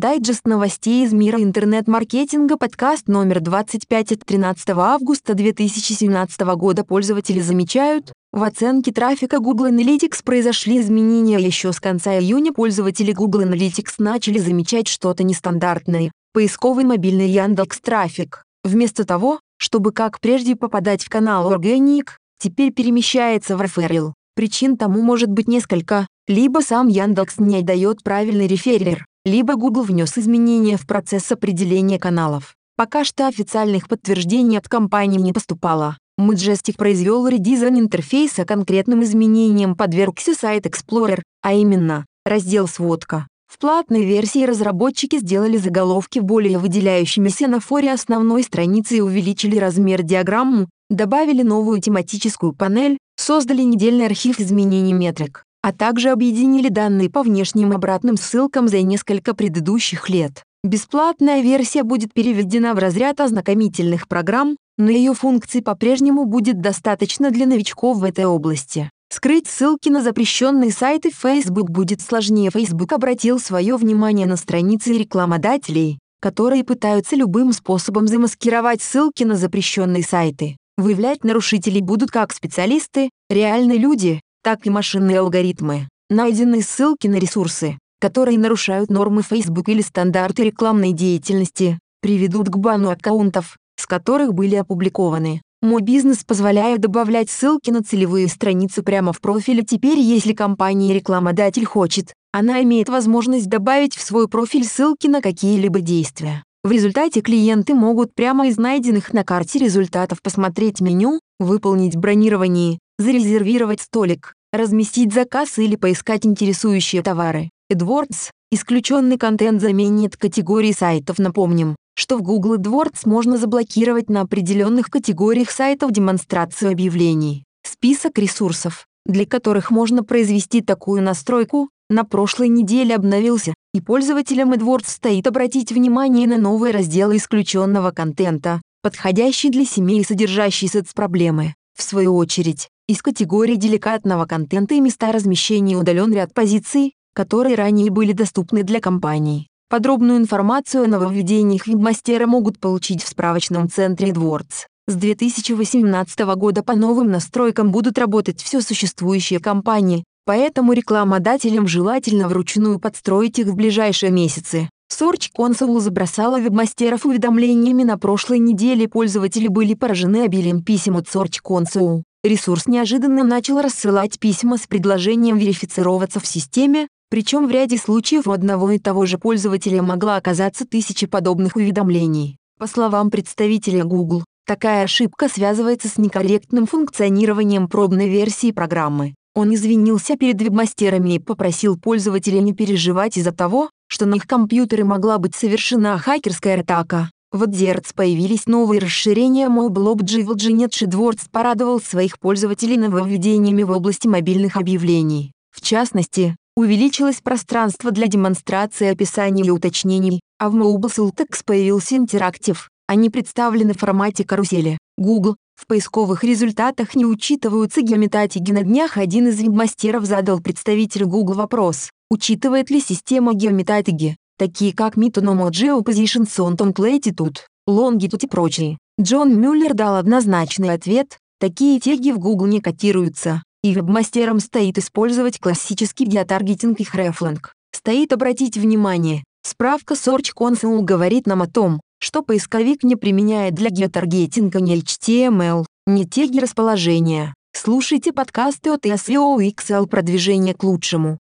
Дайджест новостей из мира интернет-маркетинга подкаст номер 25 от 13 августа 2017 года. Пользователи замечают, в оценке трафика Google Analytics произошли изменения. Еще с конца июня пользователи Google Analytics начали замечать что-то нестандартное. Поисковый мобильный Яндекс трафик, вместо того, чтобы как прежде попадать в канал Organic, теперь перемещается в реферил. Причин тому может быть несколько, либо сам Яндекс не дает правильный реферер, либо Google внес изменения в процесс определения каналов. Пока что официальных подтверждений от компании не поступало. Majestic произвел редизайн интерфейса конкретным изменениям подвергся сайт Explorer, а именно, раздел «Сводка». В платной версии разработчики сделали заголовки более выделяющимися на форе основной страницы и увеличили размер диаграмму, добавили новую тематическую панель, создали недельный архив изменений метрик а также объединили данные по внешним обратным ссылкам за несколько предыдущих лет. Бесплатная версия будет переведена в разряд ознакомительных программ, но ее функций по-прежнему будет достаточно для новичков в этой области. Скрыть ссылки на запрещенные сайты Facebook будет сложнее. Facebook обратил свое внимание на страницы рекламодателей, которые пытаются любым способом замаскировать ссылки на запрещенные сайты. Выявлять нарушителей будут как специалисты, реальные люди, так и машинные алгоритмы. Найдены ссылки на ресурсы, которые нарушают нормы Facebook или стандарты рекламной деятельности, приведут к бану аккаунтов, с которых были опубликованы. Мой бизнес позволяет добавлять ссылки на целевые страницы прямо в профиле. Теперь, если компания-рекламодатель хочет, она имеет возможность добавить в свой профиль ссылки на какие-либо действия. В результате клиенты могут прямо из найденных на карте результатов посмотреть меню, выполнить бронирование, зарезервировать столик, разместить заказ или поискать интересующие товары. AdWords – исключенный контент заменит категории сайтов. Напомним, что в Google AdWords можно заблокировать на определенных категориях сайтов демонстрацию объявлений. Список ресурсов, для которых можно произвести такую настройку, на прошлой неделе обновился, и пользователям AdWords стоит обратить внимание на новые разделы исключенного контента, подходящий для семей содержащий соцпроблемы. В свою очередь, из категории деликатного контента и места размещения удален ряд позиций, которые ранее были доступны для компаний. Подробную информацию о нововведениях вебмастера могут получить в справочном центре AdWords. С 2018 года по новым настройкам будут работать все существующие компании, поэтому рекламодателям желательно вручную подстроить их в ближайшие месяцы. Search Console забросала вебмастеров уведомлениями на прошлой неделе пользователи были поражены обилием писем от Search Console. Ресурс неожиданно начал рассылать письма с предложением верифицироваться в системе, причем в ряде случаев у одного и того же пользователя могла оказаться тысячи подобных уведомлений. По словам представителя Google, такая ошибка связывается с некорректным функционированием пробной версии программы. Он извинился перед вебмастерами и попросил пользователя не переживать из-за того, что на их компьютеры могла быть совершена хакерская атака. В AdWords появились новые расширения MobileObject AdWords порадовал своих пользователей нововведениями в области мобильных объявлений. В частности, увеличилось пространство для демонстрации описаний и уточнений, а в Mobile Text появился интерактив. Они представлены в формате карусели. Google. В поисковых результатах не учитываются геометатиги на днях. Один из вебмастеров задал представителю Google вопрос, учитывает ли система геометатиги такие как Metonymo Geoposition Sonton Latitude, Longitude и прочие. Джон Мюллер дал однозначный ответ, такие теги в Google не котируются, и вебмастерам стоит использовать классический геотаргетинг и хрефлинг. Стоит обратить внимание, справка Search Console говорит нам о том, что поисковик не применяет для геотаргетинга ни HTML, ни теги расположения. Слушайте подкасты от SEO XL продвижение к лучшему.